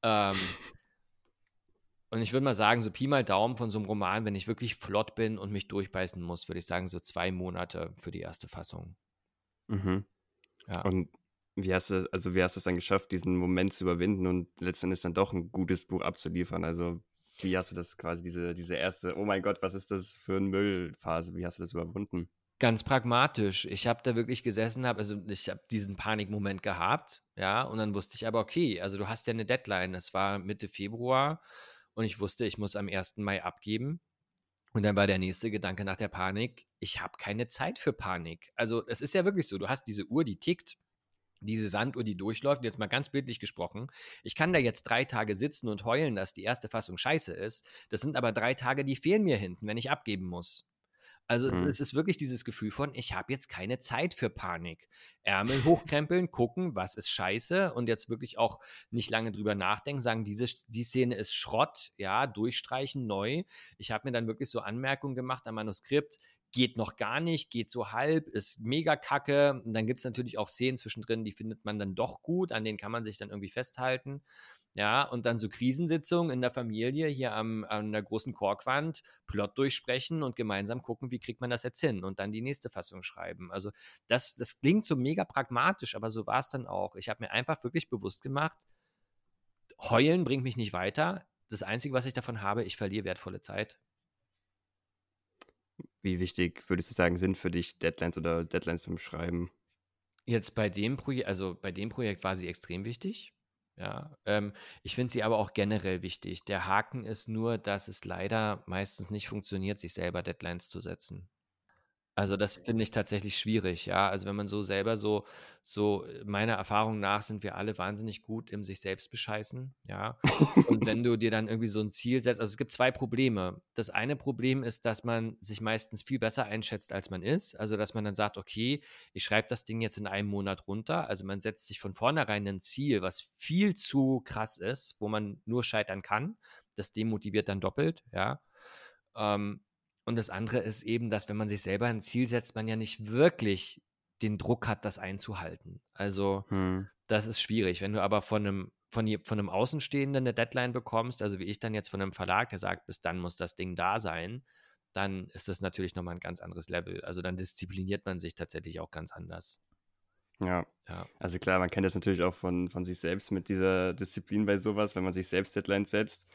[SPEAKER 2] Ähm, und ich würde mal sagen, so Pi mal Daumen von so einem Roman, wenn ich wirklich flott bin und mich durchbeißen muss, würde ich sagen, so zwei Monate für die erste Fassung.
[SPEAKER 1] Mhm. Ja. Und wie hast du das, also wie hast du es dann geschafft, diesen Moment zu überwinden und letztendlich dann doch ein gutes Buch abzuliefern? Also wie hast du das quasi, diese, diese erste, oh mein Gott, was ist das für eine Müllphase? Wie hast du das überwunden?
[SPEAKER 2] Ganz pragmatisch. Ich habe da wirklich gesessen, hab, also ich habe diesen Panikmoment gehabt, ja, und dann wusste ich aber, okay, also du hast ja eine Deadline. Es war Mitte Februar und ich wusste, ich muss am 1. Mai abgeben. Und dann war der nächste Gedanke nach der Panik, ich habe keine Zeit für Panik. Also es ist ja wirklich so, du hast diese Uhr, die tickt, diese Sanduhr, die durchläuft, jetzt mal ganz bildlich gesprochen. Ich kann da jetzt drei Tage sitzen und heulen, dass die erste Fassung scheiße ist. Das sind aber drei Tage, die fehlen mir hinten, wenn ich abgeben muss. Also mhm. es ist wirklich dieses Gefühl von, ich habe jetzt keine Zeit für Panik. Ärmel hochkrempeln, gucken, was ist scheiße und jetzt wirklich auch nicht lange drüber nachdenken, sagen, diese, die Szene ist Schrott, ja, durchstreichen, neu. Ich habe mir dann wirklich so Anmerkungen gemacht am Manuskript, geht noch gar nicht, geht so halb, ist mega kacke. Und dann gibt es natürlich auch Szenen zwischendrin, die findet man dann doch gut, an denen kann man sich dann irgendwie festhalten. Ja, und dann so Krisensitzungen in der Familie hier am, an der großen Korkwand, Plot durchsprechen und gemeinsam gucken, wie kriegt man das jetzt hin und dann die nächste Fassung schreiben. Also das, das klingt so mega pragmatisch, aber so war es dann auch. Ich habe mir einfach wirklich bewusst gemacht, heulen bringt mich nicht weiter. Das Einzige, was ich davon habe, ich verliere wertvolle Zeit.
[SPEAKER 1] Wie wichtig würdest du sagen, sind für dich Deadlines oder Deadlines beim Schreiben?
[SPEAKER 2] Jetzt bei dem Projekt, also bei dem Projekt war sie extrem wichtig. Ja, ähm, ich finde sie aber auch generell wichtig. Der Haken ist nur, dass es leider meistens nicht funktioniert, sich selber Deadlines zu setzen. Also, das finde ich tatsächlich schwierig, ja. Also, wenn man so selber so so äh, meiner Erfahrung nach sind wir alle wahnsinnig gut im sich selbst bescheißen, ja. Und wenn du dir dann irgendwie so ein Ziel setzt also, es gibt zwei Probleme. Das eine Problem ist, dass man sich meistens viel besser einschätzt, als man ist. Also, dass man dann sagt: „Okay, ich schreibe das Ding jetzt in einem Monat runter.“ Also, man setzt sich von vornherein ein Ziel, was viel zu krass ist, wo man nur scheitern kann. Das demotiviert dann doppelt, ja. Ähm und das andere ist eben, dass wenn man sich selber ein Ziel setzt, man ja nicht wirklich den Druck hat, das einzuhalten. Also hm. das ist schwierig. Wenn du aber von einem, von, von einem Außenstehenden eine Deadline bekommst, also wie ich dann jetzt von einem Verlag, der sagt, bis dann muss das Ding da sein, dann ist das natürlich nochmal ein ganz anderes Level. Also dann diszipliniert man sich tatsächlich auch ganz anders.
[SPEAKER 1] Ja. ja. Also klar, man kennt das natürlich auch von, von sich selbst mit dieser Disziplin bei sowas, wenn man sich selbst Deadlines setzt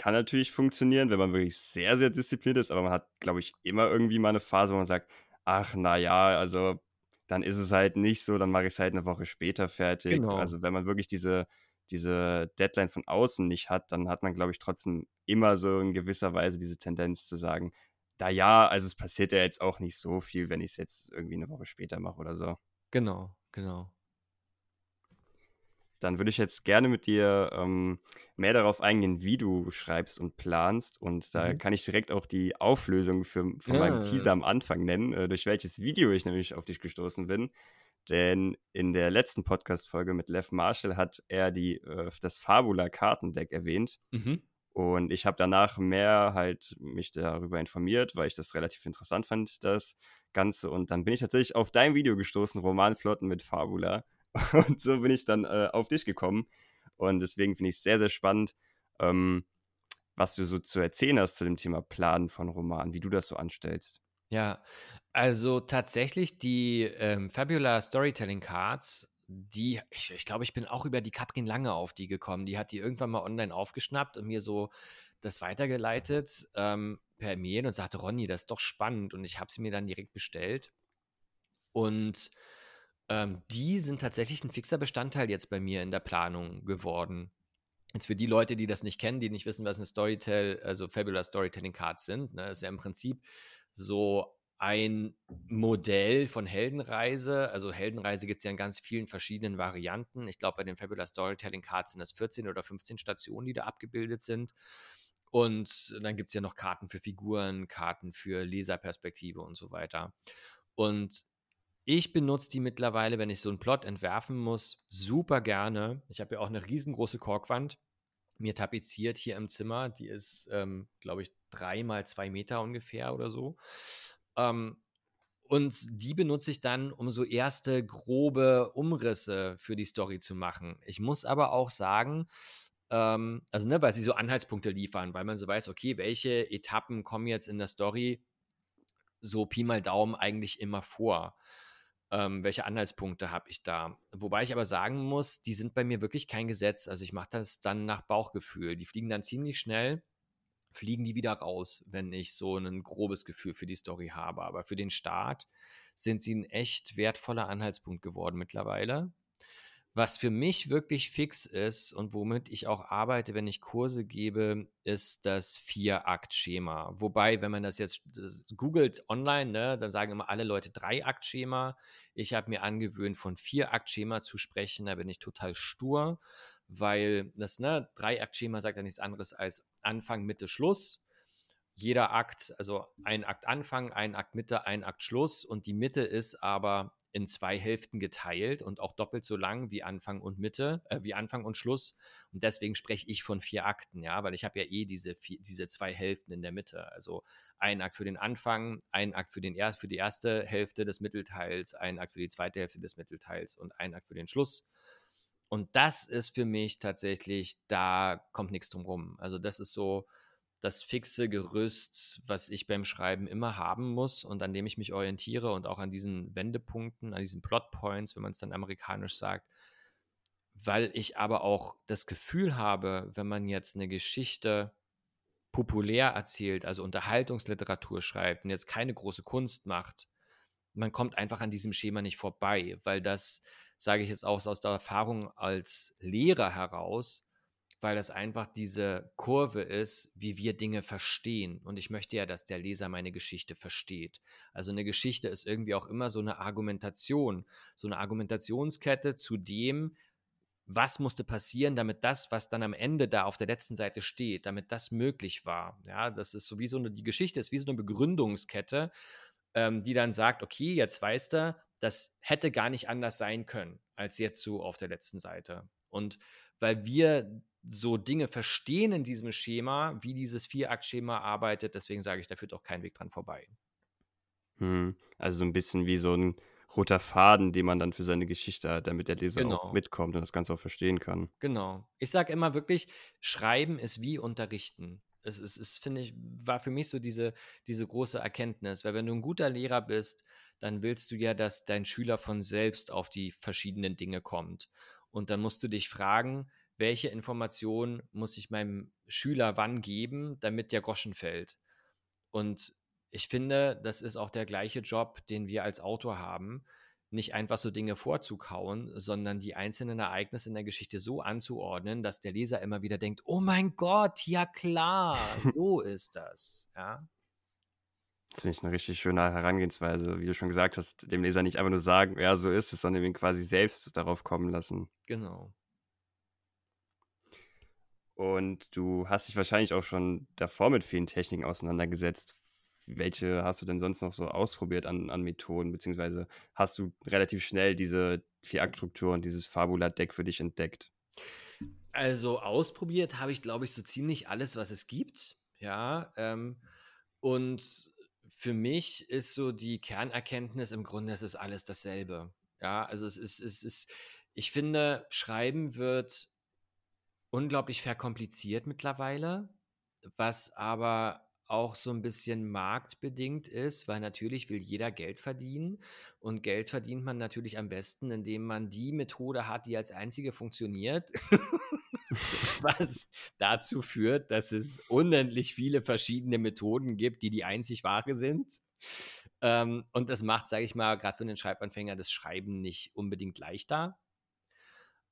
[SPEAKER 1] kann natürlich funktionieren, wenn man wirklich sehr, sehr diszipliniert ist, aber man hat, glaube ich, immer irgendwie mal eine Phase, wo man sagt, ach, na ja, also dann ist es halt nicht so, dann mache ich es halt eine Woche später fertig. Genau. Also wenn man wirklich diese, diese Deadline von außen nicht hat, dann hat man, glaube ich, trotzdem immer so in gewisser Weise diese Tendenz zu sagen, da ja, also es passiert ja jetzt auch nicht so viel, wenn ich es jetzt irgendwie eine Woche später mache oder so.
[SPEAKER 2] Genau, genau
[SPEAKER 1] dann würde ich jetzt gerne mit dir ähm, mehr darauf eingehen, wie du schreibst und planst. Und da mhm. kann ich direkt auch die Auflösung für, von ja. meinem Teaser am Anfang nennen, äh, durch welches Video ich nämlich auf dich gestoßen bin. Denn in der letzten Podcast-Folge mit Lev Marshall hat er die, äh, das Fabula-Kartendeck erwähnt. Mhm. Und ich habe danach mehr halt mich darüber informiert, weil ich das relativ interessant fand, das Ganze. Und dann bin ich tatsächlich auf dein Video gestoßen, Romanflotten mit Fabula. [LAUGHS] Und so bin ich dann äh, auf dich gekommen. Und deswegen finde ich es sehr, sehr spannend, ähm, was du so zu erzählen hast zu dem Thema Planen von Romanen, wie du das so anstellst.
[SPEAKER 2] Ja, also tatsächlich die ähm, Fabula Storytelling Cards, die, ich, ich glaube, ich bin auch über die Katrin Lange auf die gekommen. Die hat die irgendwann mal online aufgeschnappt und mir so das weitergeleitet ähm, per Mail und sagte, Ronny, das ist doch spannend. Und ich habe sie mir dann direkt bestellt. Und ähm, die sind tatsächlich ein fixer Bestandteil jetzt bei mir in der Planung geworden. Jetzt für die Leute, die das nicht kennen, die nicht wissen, was eine Storytell, also Fabulous Storytelling Cards sind, ne, ist ja im Prinzip so ein Modell von Heldenreise. Also Heldenreise gibt es ja in ganz vielen verschiedenen Varianten. Ich glaube, bei den Fabulous Storytelling Cards sind das 14 oder 15 Stationen, die da abgebildet sind. Und dann gibt es ja noch Karten für Figuren, Karten für Leserperspektive und so weiter. Und ich benutze die mittlerweile, wenn ich so einen Plot entwerfen muss, super gerne. Ich habe ja auch eine riesengroße Korkwand mir tapeziert hier im Zimmer. Die ist, ähm, glaube ich, drei mal zwei Meter ungefähr oder so. Ähm, und die benutze ich dann, um so erste grobe Umrisse für die Story zu machen. Ich muss aber auch sagen, ähm, also ne, weil sie so Anhaltspunkte liefern, weil man so weiß, okay, welche Etappen kommen jetzt in der Story so Pi mal Daumen eigentlich immer vor ähm, welche Anhaltspunkte habe ich da. Wobei ich aber sagen muss, die sind bei mir wirklich kein Gesetz. Also ich mache das dann nach Bauchgefühl. Die fliegen dann ziemlich schnell, fliegen die wieder raus, wenn ich so ein grobes Gefühl für die Story habe. Aber für den Start sind sie ein echt wertvoller Anhaltspunkt geworden mittlerweile. Was für mich wirklich fix ist und womit ich auch arbeite, wenn ich Kurse gebe, ist das Vier-Akt-Schema. Wobei, wenn man das jetzt googelt online, ne, dann sagen immer alle Leute Drei-Akt-Schema. Ich habe mir angewöhnt, von Vier-Akt-Schema zu sprechen. Da bin ich total stur, weil das ne, Drei-Akt-Schema sagt ja nichts anderes als Anfang, Mitte, Schluss. Jeder Akt, also ein Akt Anfang, ein Akt Mitte, ein Akt Schluss und die Mitte ist aber in zwei Hälften geteilt und auch doppelt so lang wie Anfang und Mitte, äh, wie Anfang und Schluss. Und deswegen spreche ich von vier Akten, ja, weil ich habe ja eh diese, vier, diese zwei Hälften in der Mitte. Also ein Akt für den Anfang, ein Akt für, den er für die erste Hälfte des Mittelteils, ein Akt für die zweite Hälfte des Mittelteils und ein Akt für den Schluss. Und das ist für mich tatsächlich, da kommt nichts drum rum. Also das ist so, das fixe Gerüst, was ich beim Schreiben immer haben muss und an dem ich mich orientiere und auch an diesen Wendepunkten, an diesen Plotpoints, wenn man es dann amerikanisch sagt, weil ich aber auch das Gefühl habe, wenn man jetzt eine Geschichte populär erzählt, also Unterhaltungsliteratur schreibt und jetzt keine große Kunst macht, man kommt einfach an diesem Schema nicht vorbei, weil das, sage ich jetzt auch aus der Erfahrung als Lehrer heraus, weil das einfach diese Kurve ist, wie wir Dinge verstehen. Und ich möchte ja, dass der Leser meine Geschichte versteht. Also eine Geschichte ist irgendwie auch immer so eine Argumentation, so eine Argumentationskette zu dem, was musste passieren, damit das, was dann am Ende da auf der letzten Seite steht, damit das möglich war. Ja, das ist so wie so eine, die Geschichte ist wie so eine Begründungskette, ähm, die dann sagt, okay, jetzt weißt du, das hätte gar nicht anders sein können, als jetzt so auf der letzten Seite. Und weil wir so Dinge verstehen in diesem Schema, wie dieses Vierakt-Schema arbeitet. Deswegen sage ich, da führt auch kein Weg dran vorbei.
[SPEAKER 1] Hm, also so ein bisschen wie so ein roter Faden, den man dann für seine Geschichte hat, damit der Leser genau. auch mitkommt und das Ganze auch verstehen kann.
[SPEAKER 2] Genau. Ich sage immer wirklich, Schreiben ist wie Unterrichten. Es ist, es, finde ich, war für mich so diese, diese große Erkenntnis, weil wenn du ein guter Lehrer bist, dann willst du ja, dass dein Schüler von selbst auf die verschiedenen Dinge kommt. Und dann musst du dich fragen, welche Informationen muss ich meinem Schüler wann geben, damit der Groschen fällt. Und ich finde, das ist auch der gleiche Job, den wir als Autor haben, nicht einfach so Dinge vorzukauen, sondern die einzelnen Ereignisse in der Geschichte so anzuordnen, dass der Leser immer wieder denkt, oh mein Gott, ja klar, [LAUGHS] so ist das. Ja.
[SPEAKER 1] Das finde ich eine richtig schöne Herangehensweise, wie du schon gesagt hast, dem Leser nicht einfach nur sagen, ja, so ist es, sondern ihn quasi selbst darauf kommen lassen.
[SPEAKER 2] Genau.
[SPEAKER 1] Und du hast dich wahrscheinlich auch schon davor mit vielen Techniken auseinandergesetzt. Welche hast du denn sonst noch so ausprobiert an, an Methoden? Beziehungsweise hast du relativ schnell diese Vier-Akt-Struktur und dieses Fabula-Deck für dich entdeckt?
[SPEAKER 2] Also ausprobiert habe ich, glaube ich, so ziemlich alles, was es gibt. Ja. Ähm, und für mich ist so die Kernerkenntnis im Grunde, es ist alles dasselbe. Ja, also es ist, es ist, ich finde, Schreiben wird unglaublich verkompliziert mittlerweile, was aber auch so ein bisschen marktbedingt ist, weil natürlich will jeder Geld verdienen und Geld verdient man natürlich am besten, indem man die Methode hat, die als einzige funktioniert, [LAUGHS] was dazu führt, dass es unendlich viele verschiedene Methoden gibt, die die einzig wahre sind. Ähm, und das macht, sage ich mal, gerade für den Schreibanfänger das Schreiben nicht unbedingt leichter.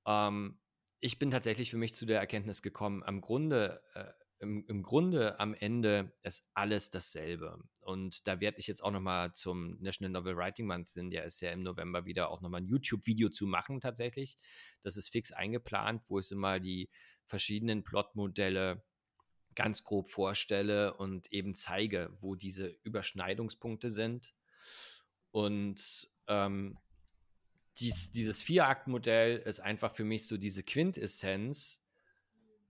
[SPEAKER 2] Ähm, ich bin tatsächlich für mich zu der Erkenntnis gekommen, am Grunde, äh, im, im, Grunde am Ende ist alles dasselbe. Und da werde ich jetzt auch nochmal zum National Novel Writing Month, denn der ist ja im November wieder auch nochmal ein YouTube-Video zu machen tatsächlich. Das ist fix eingeplant, wo ich immer die verschiedenen Plotmodelle ganz grob vorstelle und eben zeige, wo diese Überschneidungspunkte sind. Und ähm, dies, dieses Vier-Akt-Modell ist einfach für mich so diese Quintessenz,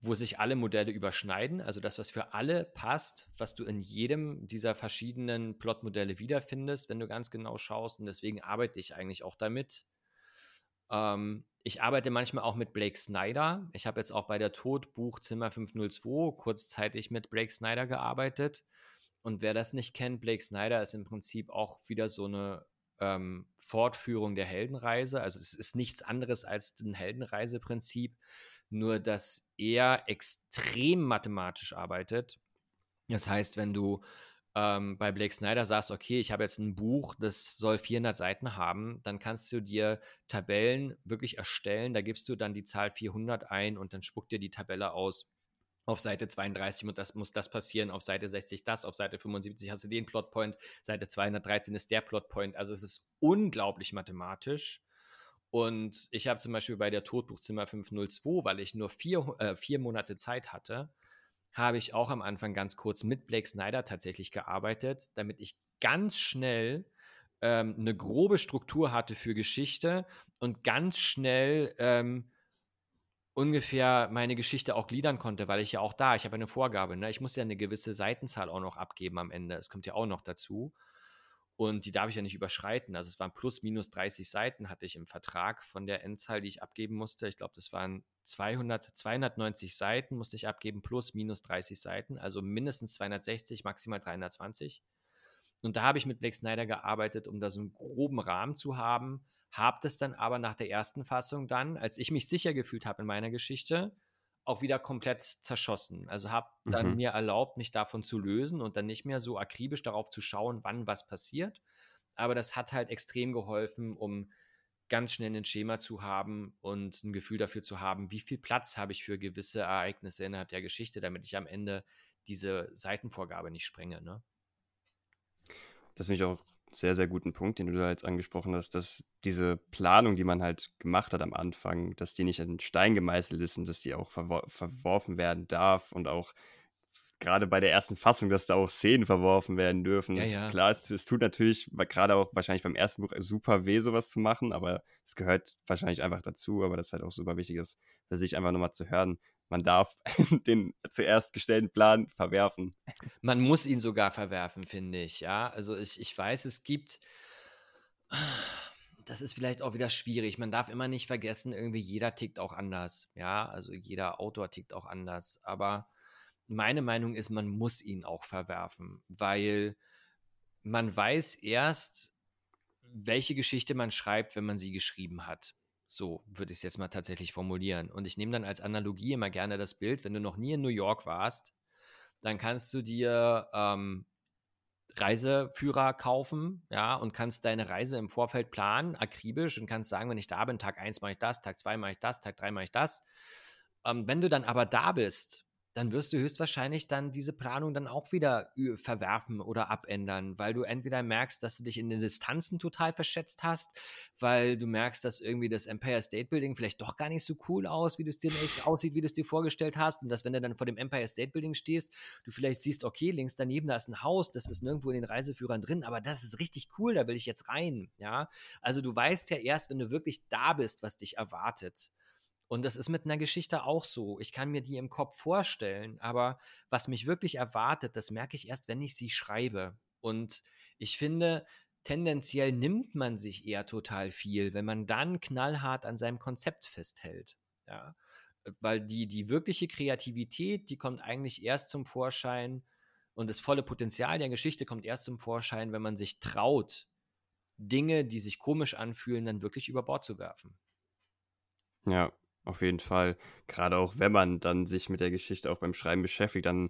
[SPEAKER 2] wo sich alle Modelle überschneiden. Also das, was für alle passt, was du in jedem dieser verschiedenen Plotmodelle wiederfindest, wenn du ganz genau schaust. Und deswegen arbeite ich eigentlich auch damit. Ähm, ich arbeite manchmal auch mit Blake Snyder. Ich habe jetzt auch bei der Todbuch Zimmer 502 kurzzeitig mit Blake Snyder gearbeitet. Und wer das nicht kennt, Blake Snyder ist im Prinzip auch wieder so eine ähm, Fortführung der Heldenreise. Also es ist nichts anderes als ein Heldenreiseprinzip, nur dass er extrem mathematisch arbeitet. Das heißt, wenn du ähm, bei Blake Snyder sagst, okay, ich habe jetzt ein Buch, das soll 400 Seiten haben, dann kannst du dir Tabellen wirklich erstellen. Da gibst du dann die Zahl 400 ein und dann spuckt dir die Tabelle aus auf Seite 32 und das muss das passieren, auf Seite 60 das, auf Seite 75 hast du den Plotpoint, Seite 213 ist der Plotpoint. Also es ist unglaublich mathematisch. Und ich habe zum Beispiel bei der Todbuchzimmer 502, weil ich nur vier, äh, vier Monate Zeit hatte, habe ich auch am Anfang ganz kurz mit Blake Snyder tatsächlich gearbeitet, damit ich ganz schnell ähm, eine grobe Struktur hatte für Geschichte und ganz schnell ähm, ungefähr meine Geschichte auch gliedern konnte, weil ich ja auch da, ich habe eine Vorgabe, ne? ich muss ja eine gewisse Seitenzahl auch noch abgeben am Ende. Es kommt ja auch noch dazu. Und die darf ich ja nicht überschreiten. Also es waren plus minus 30 Seiten hatte ich im Vertrag von der Endzahl, die ich abgeben musste. Ich glaube, das waren 200, 290 Seiten musste ich abgeben, plus minus 30 Seiten. Also mindestens 260, maximal 320. Und da habe ich mit Blake Snyder gearbeitet, um da so einen groben Rahmen zu haben. Habe das dann aber nach der ersten Fassung dann, als ich mich sicher gefühlt habe in meiner Geschichte, auch wieder komplett zerschossen. Also habe dann mhm. mir erlaubt, mich davon zu lösen und dann nicht mehr so akribisch darauf zu schauen, wann was passiert. Aber das hat halt extrem geholfen, um ganz schnell ein Schema zu haben und ein Gefühl dafür zu haben, wie viel Platz habe ich für gewisse Ereignisse innerhalb der Geschichte, damit ich am Ende diese Seitenvorgabe nicht sprenge. Ne?
[SPEAKER 1] Das finde ich auch sehr, sehr guten Punkt, den du da jetzt angesprochen hast, dass diese Planung, die man halt gemacht hat am Anfang, dass die nicht in Stein gemeißelt ist und dass die auch verwor verworfen werden darf und auch gerade bei der ersten Fassung, dass da auch Szenen verworfen werden dürfen. Ja, ja. Klar, es, es, tut natürlich gerade auch wahrscheinlich beim ersten Buch super weh, sowas zu machen, aber es gehört wahrscheinlich einfach dazu, aber das ist halt auch super wichtig ist, für sich einfach nochmal zu hören, man darf [LAUGHS] den zuerst gestellten Plan verwerfen.
[SPEAKER 2] Man muss ihn sogar verwerfen, finde ich. Ja, also ich, ich weiß, es gibt. Das ist vielleicht auch wieder schwierig. Man darf immer nicht vergessen, irgendwie jeder tickt auch anders. Ja, also jeder Autor tickt auch anders. Aber meine Meinung ist, man muss ihn auch verwerfen, weil man weiß erst, welche Geschichte man schreibt, wenn man sie geschrieben hat. So würde ich es jetzt mal tatsächlich formulieren. Und ich nehme dann als Analogie immer gerne das Bild, wenn du noch nie in New York warst, dann kannst du dir ähm, Reiseführer kaufen, ja, und kannst deine Reise im Vorfeld planen, akribisch, und kannst sagen, wenn ich da bin, Tag 1 mache ich das, Tag 2 mache ich das, Tag 3 mache ich das. Ähm, wenn du dann aber da bist dann wirst du höchstwahrscheinlich dann diese Planung dann auch wieder verwerfen oder abändern, weil du entweder merkst, dass du dich in den Distanzen total verschätzt hast, weil du merkst, dass irgendwie das Empire State Building vielleicht doch gar nicht so cool aus, wie du es dir [LAUGHS] aussieht, wie du es dir vorgestellt hast und dass wenn du dann vor dem Empire State Building stehst, du vielleicht siehst, okay, links daneben da ist ein Haus, das ist nirgendwo in den Reiseführern drin, aber das ist richtig cool, da will ich jetzt rein, ja? Also du weißt ja erst, wenn du wirklich da bist, was dich erwartet. Und das ist mit einer Geschichte auch so. Ich kann mir die im Kopf vorstellen, aber was mich wirklich erwartet, das merke ich erst, wenn ich sie schreibe. Und ich finde, tendenziell nimmt man sich eher total viel, wenn man dann knallhart an seinem Konzept festhält. Ja? Weil die, die wirkliche Kreativität, die kommt eigentlich erst zum Vorschein und das volle Potenzial der Geschichte kommt erst zum Vorschein, wenn man sich traut, Dinge, die sich komisch anfühlen, dann wirklich über Bord zu werfen.
[SPEAKER 1] Ja, auf jeden Fall. Gerade auch, wenn man dann sich mit der Geschichte auch beim Schreiben beschäftigt, dann,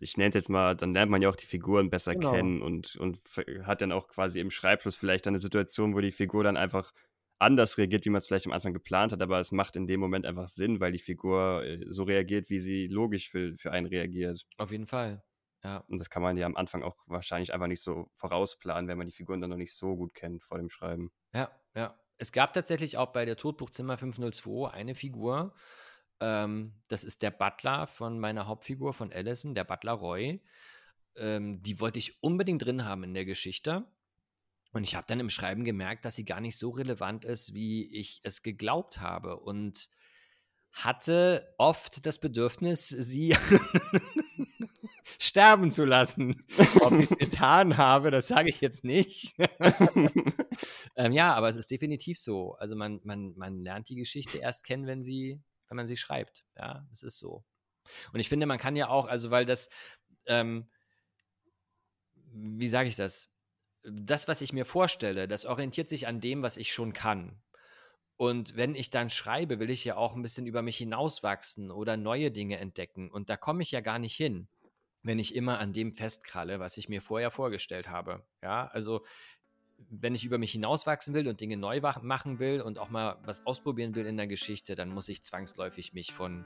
[SPEAKER 1] ich nenne es jetzt mal, dann lernt man ja auch die Figuren besser genau. kennen und, und hat dann auch quasi im Schreibfluss vielleicht eine Situation, wo die Figur dann einfach anders reagiert, wie man es vielleicht am Anfang geplant hat, aber es macht in dem Moment einfach Sinn, weil die Figur äh, so reagiert, wie sie logisch für, für einen reagiert.
[SPEAKER 2] Auf jeden Fall. Ja.
[SPEAKER 1] Und das kann man ja am Anfang auch wahrscheinlich einfach nicht so vorausplanen, wenn man die Figuren dann noch nicht so gut kennt vor dem Schreiben.
[SPEAKER 2] Ja, ja. Es gab tatsächlich auch bei der Todbuchzimmer 502 eine Figur. Ähm, das ist der Butler von meiner Hauptfigur von Allison, der Butler Roy. Ähm, die wollte ich unbedingt drin haben in der Geschichte. Und ich habe dann im Schreiben gemerkt, dass sie gar nicht so relevant ist, wie ich es geglaubt habe. Und hatte oft das Bedürfnis, sie [LAUGHS] [LAUGHS] sterben zu lassen. [LAUGHS] Ob ich es getan habe, das sage ich jetzt nicht. [LAUGHS] ähm, ja, aber es ist definitiv so. Also man, man, man lernt die Geschichte erst kennen, wenn sie, wenn man sie schreibt. Ja, es ist so. Und ich finde, man kann ja auch, also weil das, ähm, wie sage ich das? Das, was ich mir vorstelle, das orientiert sich an dem, was ich schon kann. Und wenn ich dann schreibe, will ich ja auch ein bisschen über mich hinauswachsen oder neue Dinge entdecken. Und da komme ich ja gar nicht hin wenn ich immer an dem festkralle, was ich mir vorher vorgestellt habe. Ja, also wenn ich über mich hinauswachsen will und Dinge neu machen will und auch mal was ausprobieren will in der Geschichte, dann muss ich zwangsläufig mich von,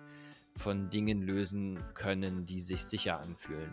[SPEAKER 2] von Dingen lösen können, die sich sicher anfühlen.